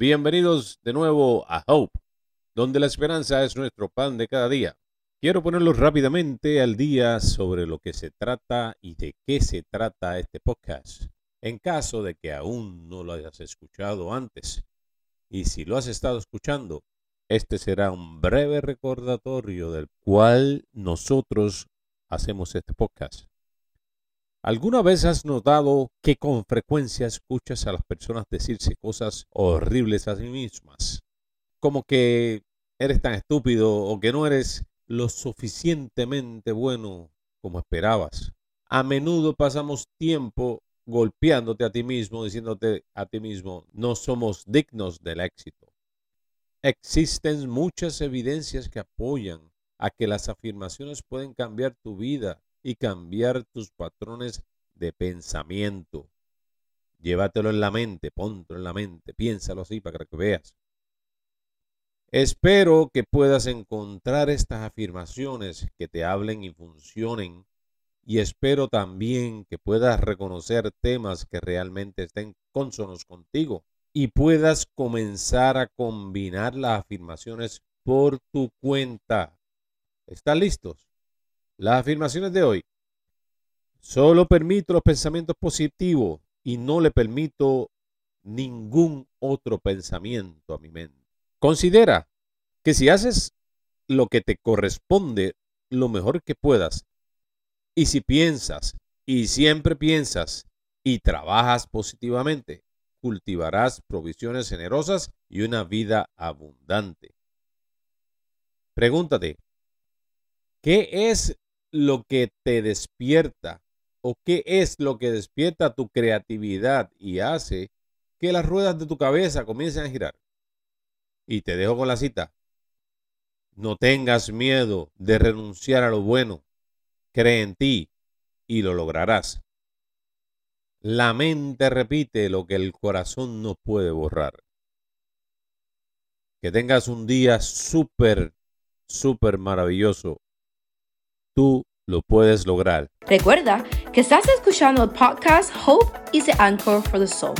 bienvenidos de nuevo a Hope, donde la esperanza es nuestro pan de cada día. Quiero ponerlos rápidamente al día sobre lo que se trata y de qué se trata este podcast, en caso de que aún no lo hayas escuchado antes. Y si lo has estado escuchando, este será un breve recordatorio del cual nosotros hacemos este podcast. ¿Alguna vez has notado que con frecuencia escuchas a las personas decirse cosas horribles a sí mismas? Como que eres tan estúpido o que no eres lo suficientemente bueno como esperabas. A menudo pasamos tiempo golpeándote a ti mismo, diciéndote a ti mismo, no somos dignos del éxito. Existen muchas evidencias que apoyan a que las afirmaciones pueden cambiar tu vida y cambiar tus patrones de pensamiento. Llévatelo en la mente, póntelo en la mente, piénsalo así para que veas. Espero que puedas encontrar estas afirmaciones que te hablen y funcionen y espero también que puedas reconocer temas que realmente estén consonos contigo y puedas comenzar a combinar las afirmaciones por tu cuenta. ¿Están listos? Las afirmaciones de hoy. Solo permito los pensamientos positivos y no le permito ningún otro pensamiento a mi mente. Considera que si haces lo que te corresponde lo mejor que puedas, y si piensas y siempre piensas y trabajas positivamente, cultivarás provisiones generosas y una vida abundante. Pregúntate, ¿qué es lo que te despierta o qué es lo que despierta tu creatividad y hace que las ruedas de tu cabeza comiencen a girar. Y te dejo con la cita. No tengas miedo de renunciar a lo bueno. Cree en ti y lo lograrás. La mente repite lo que el corazón no puede borrar. Que tengas un día súper, súper maravilloso lo puedes lograr. Recuerda que estás escuchando el podcast Hope is the Anchor for the Soul.